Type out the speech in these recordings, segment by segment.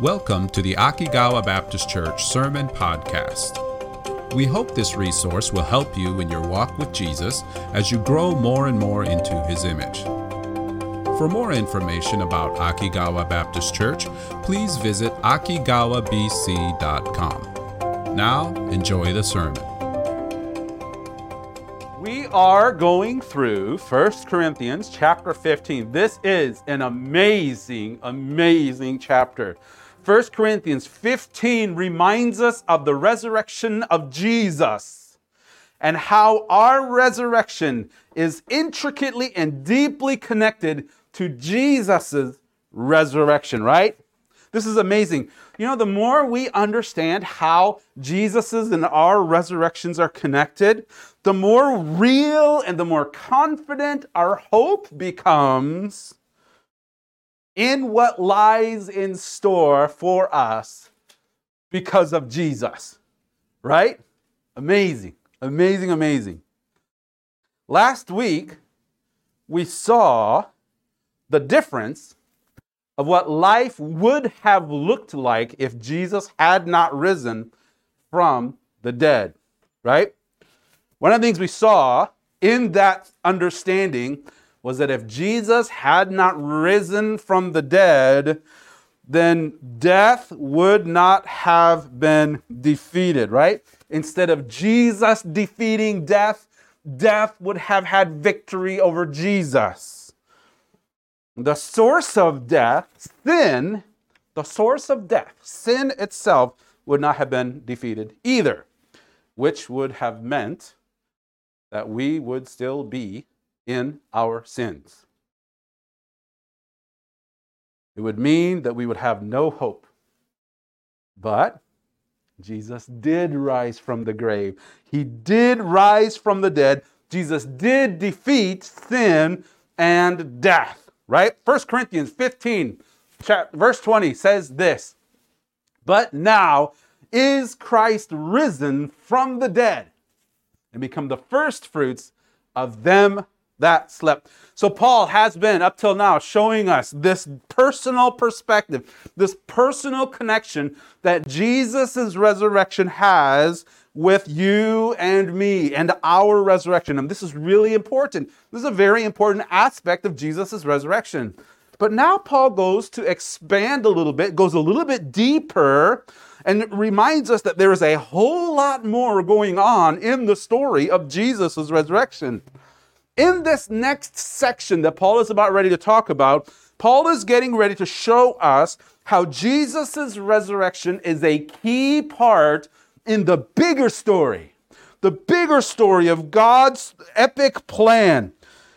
Welcome to the Akigawa Baptist Church Sermon Podcast. We hope this resource will help you in your walk with Jesus as you grow more and more into his image. For more information about Akigawa Baptist Church, please visit akigawabc.com. Now, enjoy the sermon. We are going through 1 Corinthians chapter 15. This is an amazing, amazing chapter. 1 Corinthians 15 reminds us of the resurrection of Jesus and how our resurrection is intricately and deeply connected to Jesus' resurrection, right? This is amazing. You know, the more we understand how Jesus's and our resurrections are connected, the more real and the more confident our hope becomes in what lies in store for us because of Jesus. Right? Amazing, amazing, amazing. Last week, we saw the difference of what life would have looked like if Jesus had not risen from the dead, right? One of the things we saw in that understanding was that if Jesus had not risen from the dead, then death would not have been defeated, right? Instead of Jesus defeating death, death would have had victory over Jesus. The source of death, sin, the source of death, sin itself, would not have been defeated either, which would have meant that we would still be in our sins. It would mean that we would have no hope. But Jesus did rise from the grave. He did rise from the dead. Jesus did defeat sin and death, right? 1 Corinthians 15, verse 20 says this But now is Christ risen from the dead and become the first fruits of them that slept. So, Paul has been up till now showing us this personal perspective, this personal connection that Jesus' resurrection has with you and me and our resurrection. And this is really important. This is a very important aspect of Jesus' resurrection. But now Paul goes to expand a little bit, goes a little bit deeper, and reminds us that there is a whole lot more going on in the story of Jesus' resurrection. In this next section that Paul is about ready to talk about, Paul is getting ready to show us how Jesus' resurrection is a key part in the bigger story, the bigger story of God's epic plan.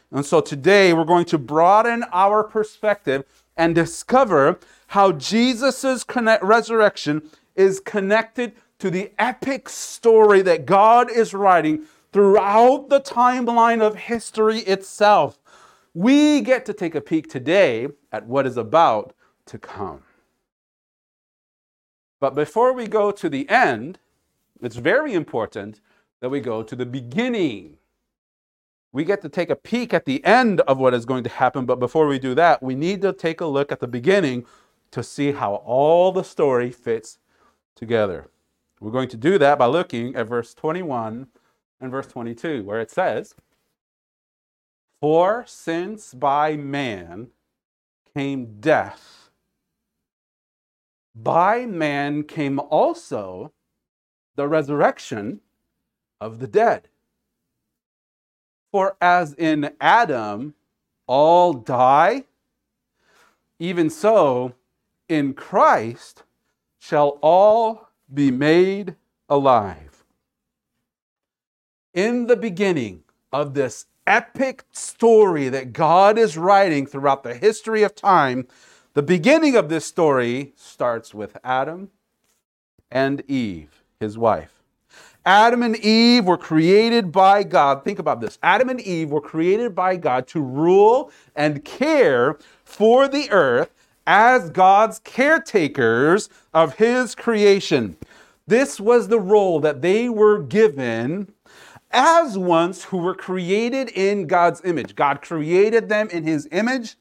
And so today we're going to broaden our perspective and discover how Jesus' resurrection is connected to the epic story that God is writing throughout the timeline of history itself. We get to take a peek today at what is about to come. But before we go to the end, it's very important that we go to the beginning. We get to take a peek at the end of what is going to happen, but before we do that, we need to take a look at the beginning to see how all the story fits together. We're going to do that by looking at verse 21 and verse 22, where it says, For since by man came death, by man came also the resurrection of the dead. For as in Adam all die, even so in Christ shall all be made alive in the beginning of this epic story that God is writing throughout the history of time, the beginning of this story starts with Adam and Eve, his wife. Adam and Eve were created by God. Think about this. Adam and Eve were created by God to rule and care for the earth as God's caretakers of his creation. This was the role that they were given as ones who were created in God's image. God created them in his image,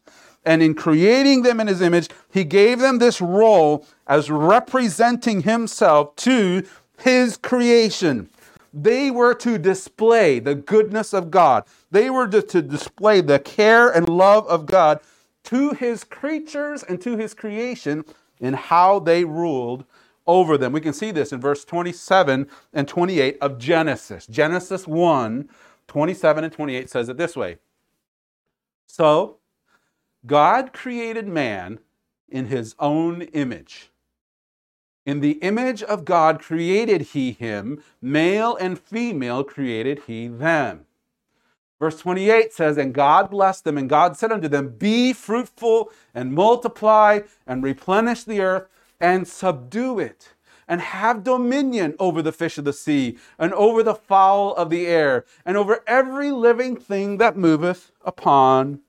And in creating them in his image, he gave them this role as representing himself to his creation. They were to display the goodness of God. They were to, to display the care and love of God to his creatures and to his creation in how they ruled over them. We can see this in verse 27 and 28 of Genesis. Genesis 1 27 and 28 says it this way So, God created man in his own image. In the image of God created he him, male and female created he them. Verse 28 says, And God blessed them, and God said unto them, Be fruitful and multiply and replenish the earth and subdue it and have dominion over the fish of the sea and over the fowl of the air and over every living thing that moveth upon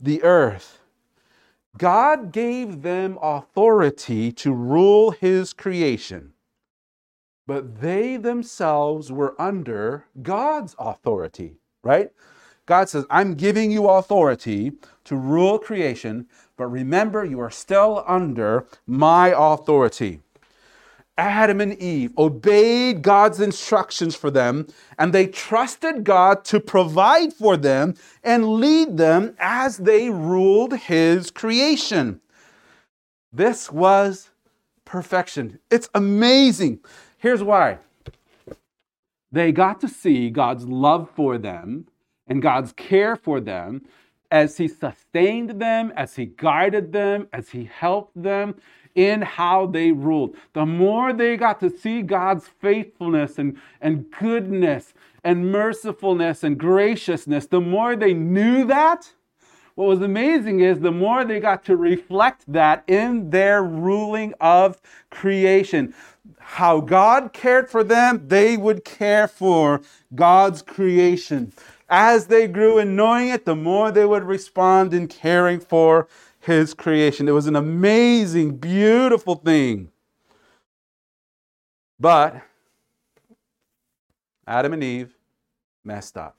the earth. God gave them authority to rule his creation, but they themselves were under God's authority, right? God says, I'm giving you authority to rule creation, but remember, you are still under my authority. Adam and Eve obeyed God's instructions for them, and they trusted God to provide for them and lead them as they ruled His creation. This was perfection. It's amazing. Here's why they got to see God's love for them and God's care for them as He sustained them, as He guided them, as He helped them in how they ruled. The more they got to see God's faithfulness and, and goodness and mercifulness and graciousness, the more they knew that, what was amazing is the more they got to reflect that in their ruling of creation. How God cared for them, they would care for God's creation. As they grew in knowing it, the more they would respond in caring for his creation. It was an amazing, beautiful thing. But Adam and Eve messed up.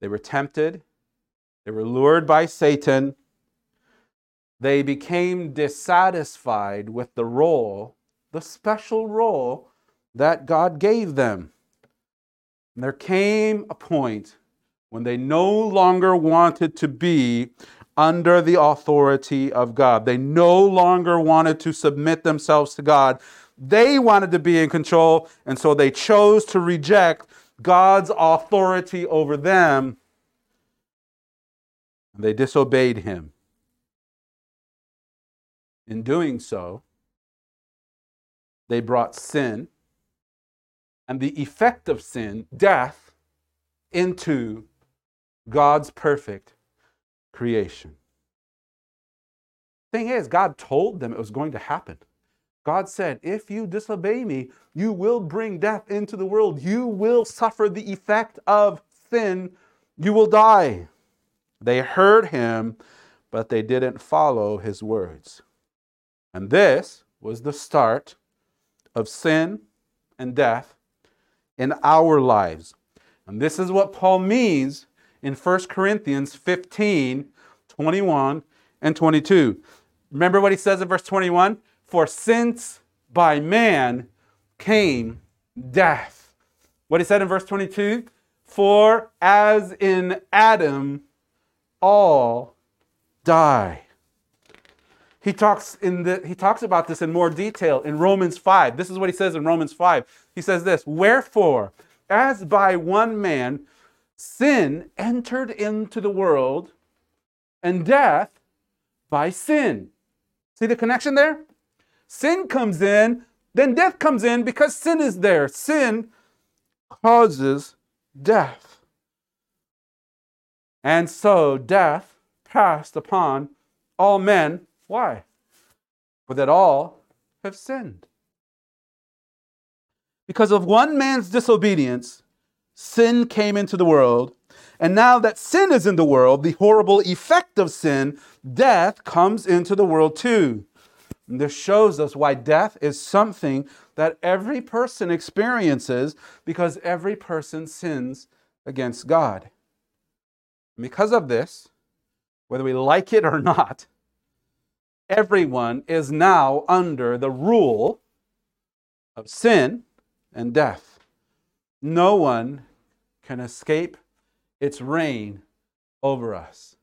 They were tempted, they were lured by Satan. They became dissatisfied with the role, the special role that God gave them. And there came a point when they no longer wanted to be under the authority of God. They no longer wanted to submit themselves to God. They wanted to be in control, and so they chose to reject God's authority over them. They disobeyed him. In doing so, they brought sin and the effect of sin, death, into God's perfect creation. Thing is, God told them it was going to happen. God said, If you disobey me, you will bring death into the world. You will suffer the effect of sin. You will die. They heard him, but they didn't follow his words. And this was the start of sin and death in our lives. And this is what Paul means in 1 Corinthians 15 21 and 22. Remember what he says in verse 21? For since by man came death. What he said in verse 22? For as in Adam all die. He talks in the he talks about this in more detail in Romans 5. This is what he says in Romans 5. He says this, "Wherefore, as by one man sin entered into the world, and death by sin. See the connection there? Sin comes in, then death comes in because sin is there. Sin causes death. And so death passed upon all men. Why? For that all have sinned. Because of one man's disobedience, sin came into the world. And now that sin is in the world, the horrible effect of sin, death, comes into the world too. And this shows us why death is something that every person experiences because every person sins against God. And because of this, whether we like it or not, everyone is now under the rule of sin and death. No one can escape its reign over us.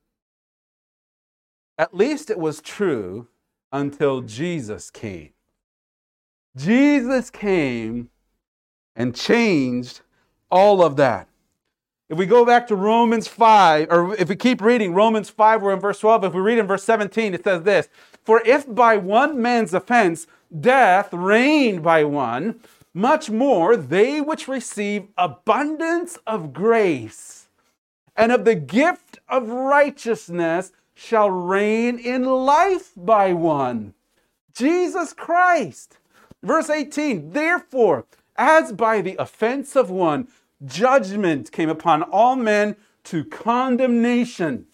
At least it was true until Jesus came. Jesus came and changed all of that. If we go back to Romans 5, or if we keep reading Romans 5, we're in verse 12. If we read in verse 17, it says this For if by one man's offense death reigned by one, much more they which receive abundance of grace and of the gift of righteousness shall reign in life by one, Jesus Christ. Verse 18, therefore, as by the offense of one, judgment came upon all men to condemnation,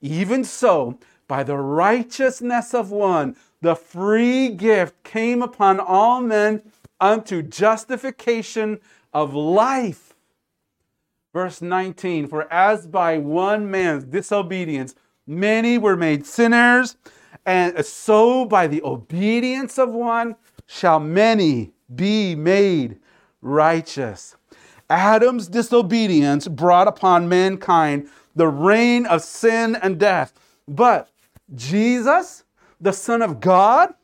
even so, by the righteousness of one, the free gift came upon all men unto justification of life. Verse 19, for as by one man's disobedience many were made sinners, and so by the obedience of one shall many be made righteous. Adam's disobedience brought upon mankind the reign of sin and death. But Jesus, the Son of God,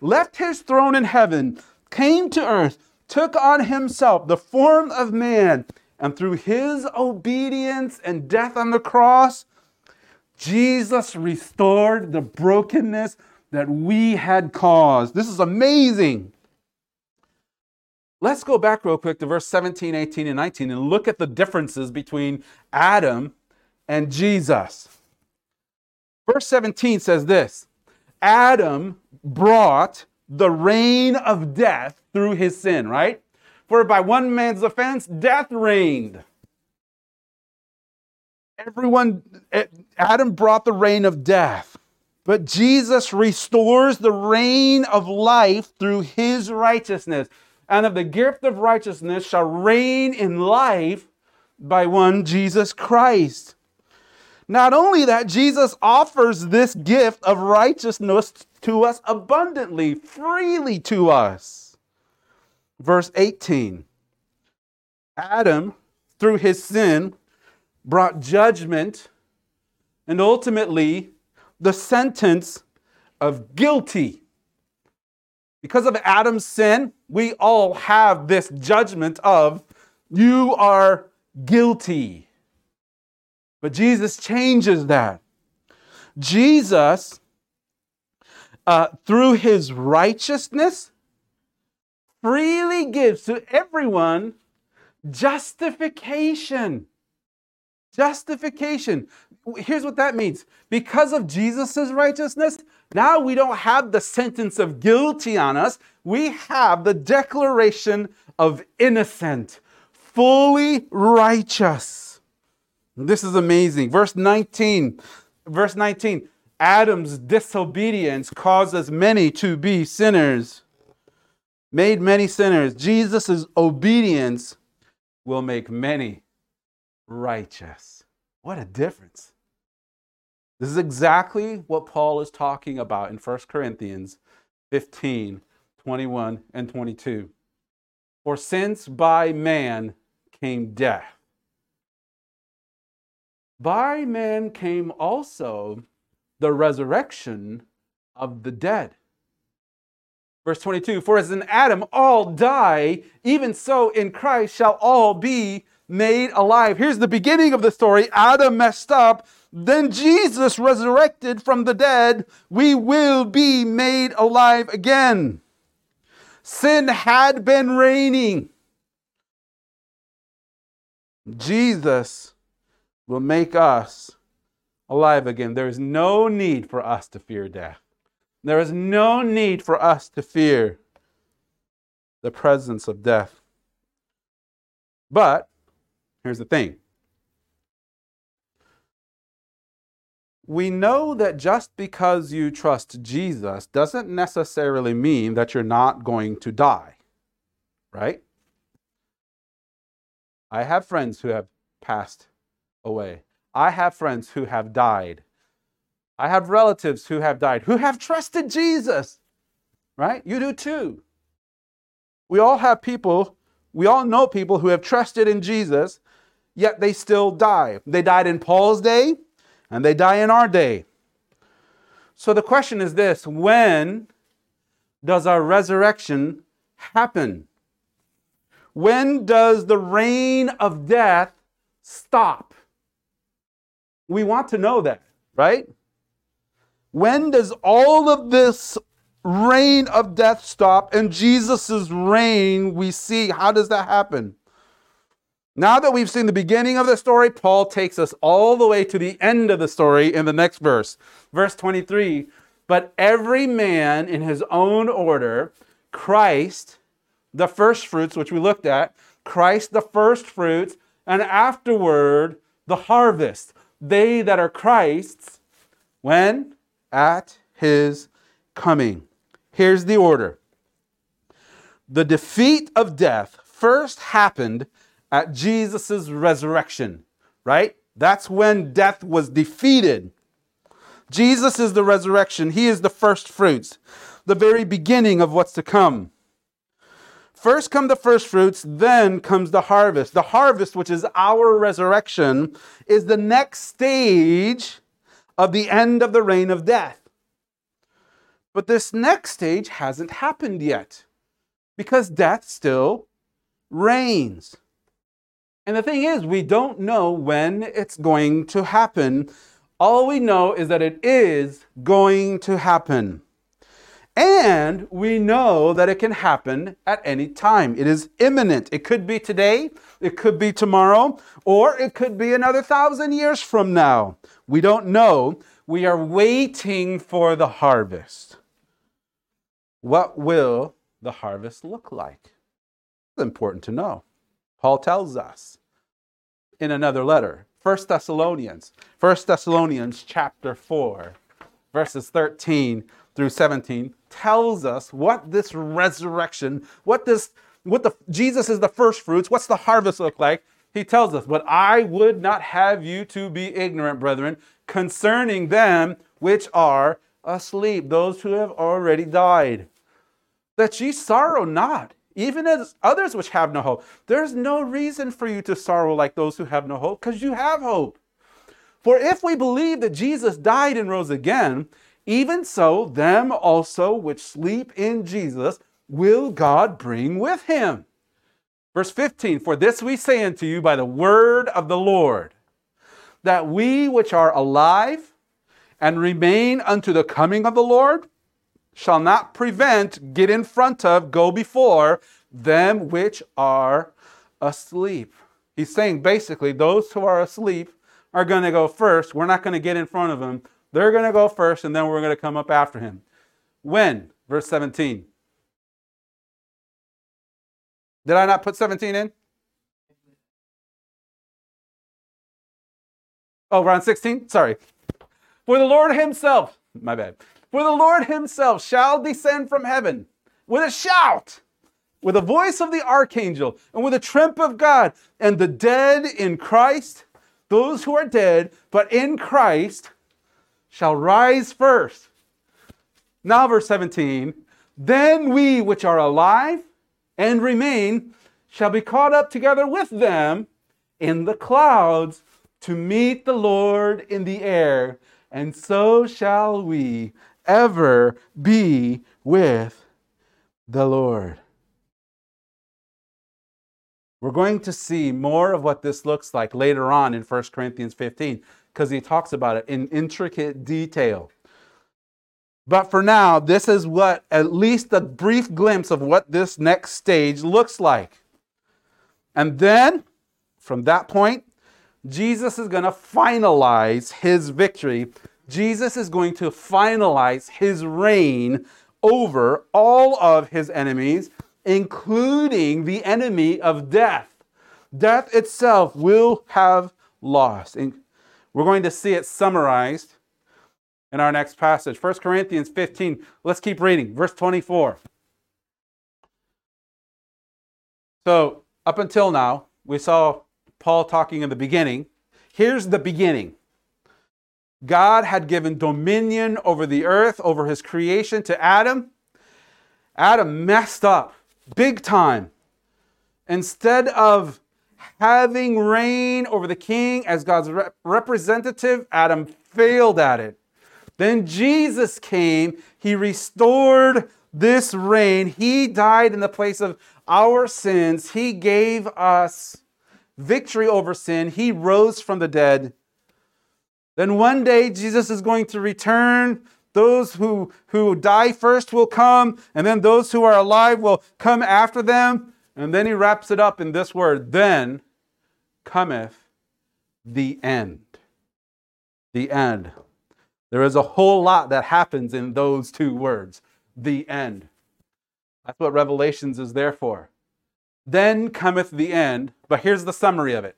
left his throne in heaven, came to earth, took on himself the form of man, and through his obedience and death on the cross, Jesus restored the brokenness that we had caused. This is amazing. Let's go back real quick to verse 17, 18, and 19 and look at the differences between Adam and Jesus. Verse 17 says this Adam brought the reign of death through his sin, right? For by one man's offense, death reigned. Everyone, eh, Adam brought the reign of death, but Jesus restores the reign of life through his righteousness. And of the gift of righteousness shall reign in life by one Jesus Christ. Not only that, Jesus offers this gift of righteousness to us abundantly, freely to us. Verse 18 Adam, through his sin, brought judgment and ultimately the sentence of guilty. Because of Adam's sin, we all have this judgment of you are guilty. But Jesus changes that. Jesus, uh, through his righteousness, freely gives to everyone justification. Justification. Here's what that means. Because of Jesus' righteousness, now we don't have the sentence of guilty on us. We have the declaration of innocent, fully righteous. This is amazing. Verse 19. Verse 19. Adam's disobedience causes many to be sinners. Made many sinners. Jesus' obedience will make many righteous. What a difference. This is exactly what Paul is talking about in 1 Corinthians 15 21 and 22. For since by man came death, by man came also the resurrection of the dead. Verse 22 For as in Adam all die, even so in Christ shall all be made alive. Here's the beginning of the story Adam messed up, then Jesus resurrected from the dead. We will be made alive again. Sin had been reigning. Jesus will make us alive again. There is no need for us to fear death. There is no need for us to fear the presence of death. But Here's the thing we know that just because you trust Jesus doesn't necessarily mean that you're not going to die, right? I have friends who have passed away. I have friends who have died. I have relatives who have died, who have trusted Jesus, right? You do too. We all have people, we all know people who have trusted in Jesus, yet they still die. They died in Paul's day, and they die in our day. So the question is this when does our resurrection happen? When does the reign of death stop? We want to know that, right? When does all of this reign of death stop and Jesus' reign we see? How does that happen? Now that we've seen the beginning of the story, Paul takes us all the way to the end of the story in the next verse. Verse 23 But every man in his own order, Christ, the first fruits, which we looked at, Christ, the first fruits, and afterward, the harvest. They that are Christ's, when? At his coming. Here's the order the defeat of death first happened at Jesus' resurrection, right? That's when death was defeated. Jesus is the resurrection, He is the first fruits, the very beginning of what's to come. First come the first fruits, then comes the harvest. The harvest, which is our resurrection, is the next stage of the end of the reign of death. But this next stage hasn't happened yet because death still reigns. And the thing is, we don't know when it's going to happen. All we know is that it is going to happen. And we know that it can happen at any time. It is imminent. It could be today, it could be tomorrow, or it could be another thousand years from now. We don't know. We are waiting for the harvest. What will the harvest look like? It's important to know. Paul tells us in another letter, 1 Thessalonians, 1 Thessalonians chapter 4, verses 13 through 17 tells us what this resurrection, what this what the Jesus is the first fruits, what's the harvest look like? He tells us, "But I would not have you to be ignorant, brethren, concerning them which are asleep, those who have already died, that ye sorrow not, even as others which have no hope. There's no reason for you to sorrow like those who have no hope, because you have hope. For if we believe that Jesus died and rose again, even so, them also which sleep in Jesus will God bring with him. Verse 15 For this we say unto you by the word of the Lord, that we which are alive and remain unto the coming of the Lord shall not prevent, get in front of, go before them which are asleep. He's saying basically, those who are asleep are going to go first. We're not going to get in front of them. They're going to go first, and then we're going to come up after him. When? Verse 17. Did I not put 17 in? Oh, we're on 16? Sorry. For the Lord Himself, my bad. For the Lord Himself shall descend from heaven with a shout, with a voice of the archangel, and with a trump of God, and the dead in Christ, those who are dead, but in Christ, shall rise first. Now, verse 17 Then we which are alive and remain shall be caught up together with them in the clouds to meet the Lord in the air, and so shall we ever be with the Lord. We're going to see more of what this looks like later on in 1 Corinthians 15 because he talks about it in intricate detail. But for now, this is what, at least a brief glimpse of what this next stage looks like. And then, from that point, Jesus is going to finalize his victory. Jesus is going to finalize his reign over all of his enemies, including the enemy of death. Death itself will have lost. And We're going to see it summarized in our next passage. 1 Corinthians 15. Let's keep reading. Verse 24. So, up until now, we saw Paul talking in the beginning. Here's the beginning. God had given dominion over the earth, over his creation to Adam. Adam messed up big time. Instead of having reign over the king as God's rep- representative, Adam failed at it. Then Jesus came, he restored this reign. He died in the place of our sins. He gave us victory over sin. He rose from the dead. Then one day Jesus is going to return. Those who, who die first will come, and then those who are alive will come after them. And then he wraps it up in this word Then cometh the end. The end. There is a whole lot that happens in those two words the end. That's what Revelations is there for. Then cometh the end, but here's the summary of it.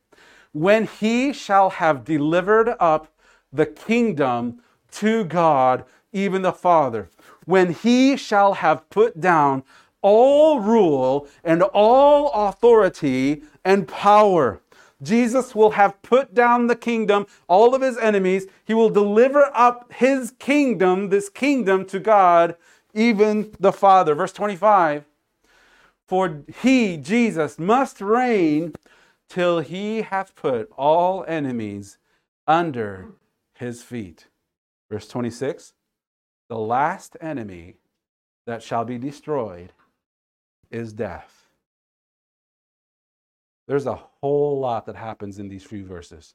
When he shall have delivered up the kingdom to God, even the Father, when he shall have put down all rule and all authority and power. Jesus will have put down the kingdom, all of his enemies. He will deliver up his kingdom, this kingdom, to God, even the Father. Verse 25 For he, Jesus, must reign till he hath put all enemies under his feet. Verse 26 The last enemy that shall be destroyed is death. There's a whole lot that happens in these few verses.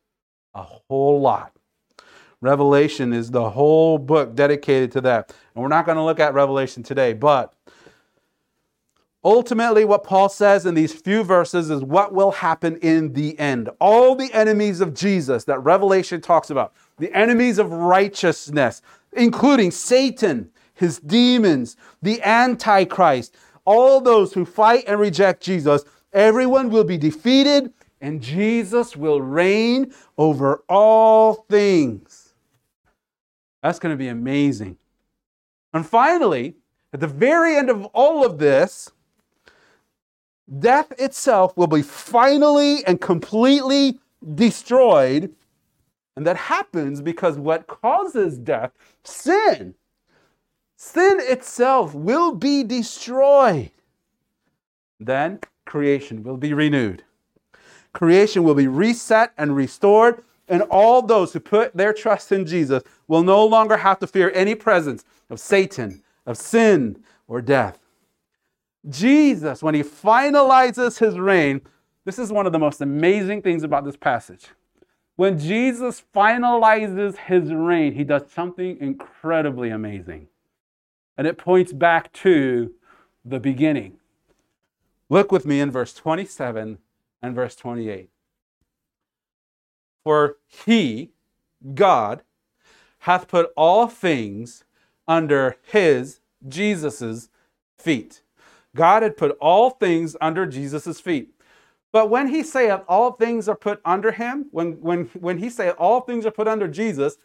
A whole lot. Revelation is the whole book dedicated to that. And we're not going to look at Revelation today, but ultimately, what Paul says in these few verses is what will happen in the end. All the enemies of Jesus that Revelation talks about, the enemies of righteousness, including Satan, his demons, the Antichrist, all those who fight and reject Jesus, everyone will be defeated and Jesus will reign over all things. That's going to be amazing. And finally, at the very end of all of this, death itself will be finally and completely destroyed. And that happens because what causes death, sin, sin itself will be destroyed. Then creation will be renewed. Creation will be reset and restored, and all those who put their trust in Jesus will no longer have to fear any presence of Satan, of sin, or death. Jesus, when he finalizes his reign, this is one of the most amazing things about this passage. When Jesus finalizes his reign, he does something incredibly amazing. And it points back to the beginning. Look with me in verse 27 and verse 28. For he, God, hath put all things under his, Jesus's feet. God had put all things under Jesus's feet. But when he saith all things are put under him, when, when, when he saith all things are put under Jesus,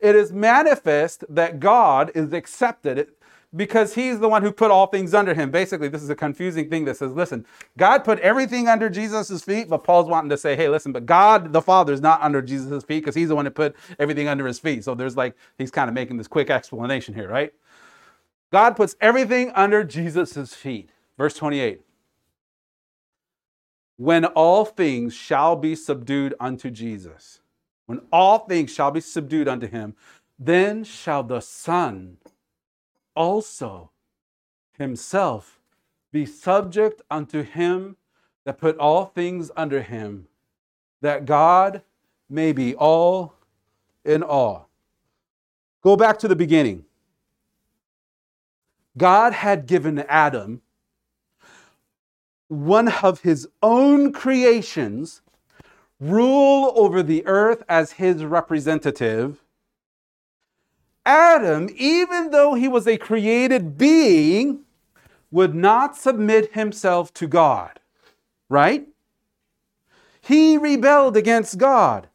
it is manifest that God is accepted because he's the one who put all things under him. Basically, this is a confusing thing that says, listen, God put everything under Jesus' feet, but Paul's wanting to say, hey, listen, but God the Father is not under Jesus' feet because he's the one who put everything under his feet. So there's like, he's kind of making this quick explanation here, right? God puts everything under Jesus' feet. Verse 28 When all things shall be subdued unto Jesus, when all things shall be subdued unto him, then shall the Son also himself be subject unto him that put all things under him, that God may be all in all. Go back to the beginning. God had given Adam one of his own creations rule over the earth as his representative Adam, even though he was a created being, would not submit himself to God, right? He rebelled against God.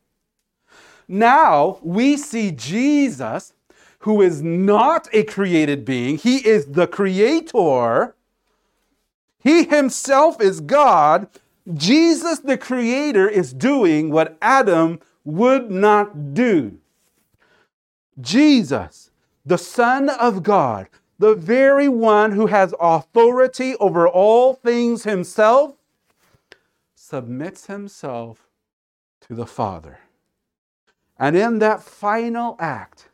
Now we see Jesus, who is not a created being, he is the creator. He himself is God. Jesus, the creator, is doing what Adam would not do. Jesus, the Son of God, the very one who has authority over all things himself, submits himself to the Father. And in that final act,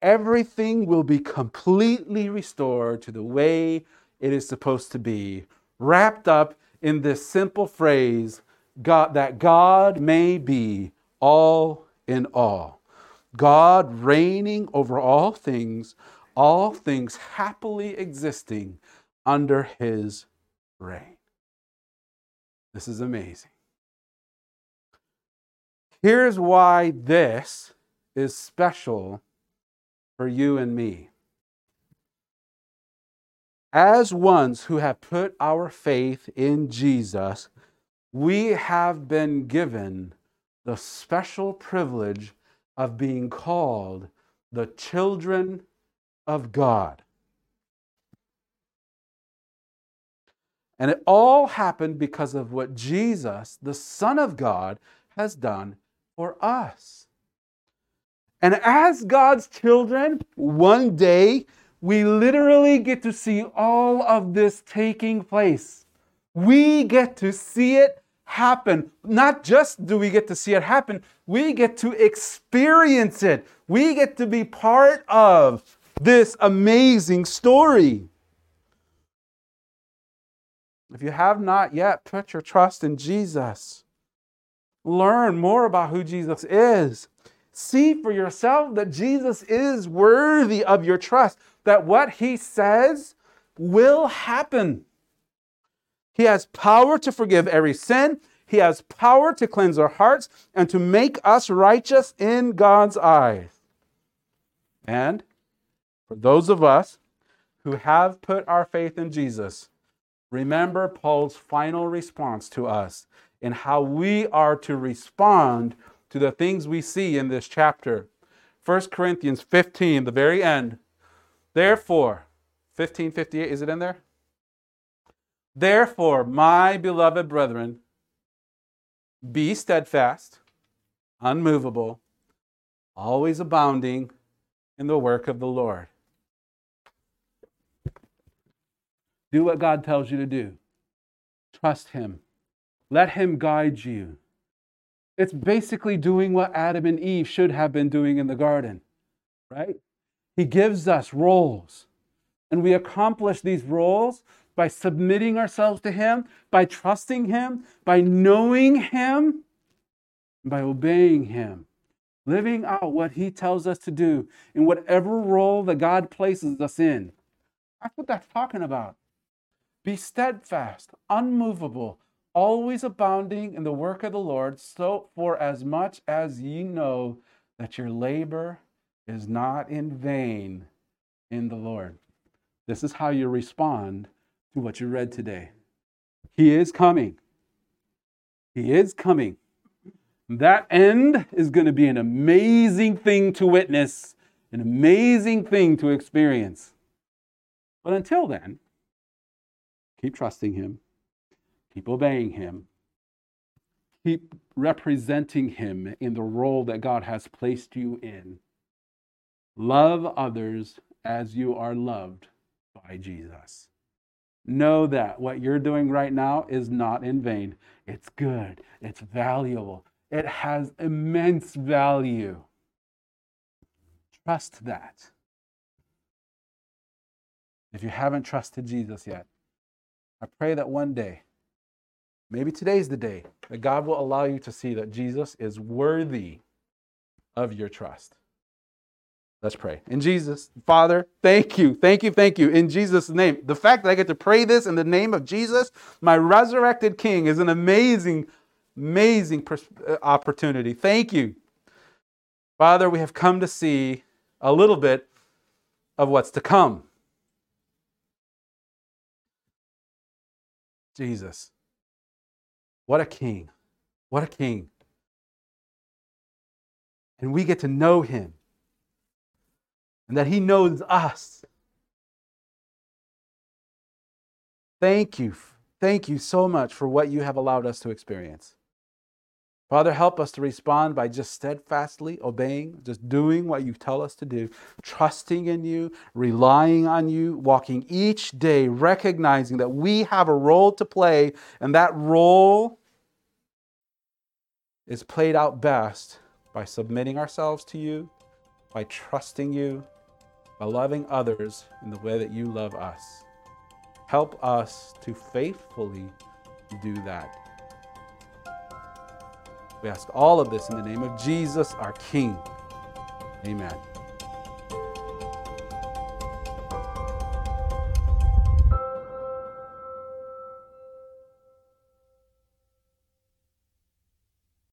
everything will be completely restored to the way it is supposed to be, wrapped up in this simple phrase God, that God may be all in all. God reigning over all things, all things happily existing under his reign. This is amazing. Here's why this is special for you and me. As ones who have put our faith in Jesus, we have been given the special privilege of being called the children of God. And it all happened because of what Jesus, the Son of God, has done for us. And as God's children, one day we literally get to see all of this taking place. We get to see it happen. Not just do we get to see it happen, we get to experience it. We get to be part of this amazing story. If you have not yet put your trust in Jesus, learn more about who Jesus is. See for yourself that Jesus is worthy of your trust, that what he says will happen. He has power to forgive every sin. He has power to cleanse our hearts and to make us righteous in God's eyes. And for those of us who have put our faith in Jesus, remember Paul's final response to us and how we are to respond to the things we see in this chapter. 1 Corinthians 15, the very end. Therefore, 1558, is it in there? Therefore, my beloved brethren, be steadfast, unmovable, always abounding in the work of the Lord. Do what God tells you to do. Trust Him. Let Him guide you. It's basically doing what Adam and Eve should have been doing in the garden, right? He gives us roles, and we accomplish these roles by submitting ourselves to Him, by trusting Him, by knowing Him, by obeying Him, living out what He tells us to do in whatever role that God places us in. That's what that's talking about. Be steadfast, unmovable, always abounding in the work of the Lord, so for as much as ye know that your labor is not in vain in the Lord. This is how you respond to what you read today. He is coming. He is coming. That end is going to be an amazing thing to witness, an amazing thing to experience. But until then, keep trusting Him, keep obeying Him, keep representing Him in the role that God has placed you in. Love others as you are loved by Jesus. Know that what you're doing right now is not in vain. It's good, it's valuable, it has immense value. Trust that. If you haven't trusted Jesus yet, I pray that one day, maybe today's the day, that God will allow you to see that Jesus is worthy of your trust. Let's pray. In Jesus, Father, thank you, thank you, thank you. In Jesus' name. The fact that I get to pray this in the name of Jesus, my resurrected King, is an amazing, amazing uh, opportunity. Thank you. Father, we have come to see a little bit of what's to come. Jesus. What a king. What a king. And we get to know him and that He knows us. Thank you. Thank you so much for what you have allowed us to experience. Father, help us to respond by just steadfastly obeying, just doing what you tell us to do, trusting in you, relying on you, walking each day, recognizing that we have a role to play, and that role is played out best by submitting ourselves to you, by trusting you, by loving others in the way that you love us. Help us to faithfully do that. We ask all of this in the name of Jesus, our King. Amen.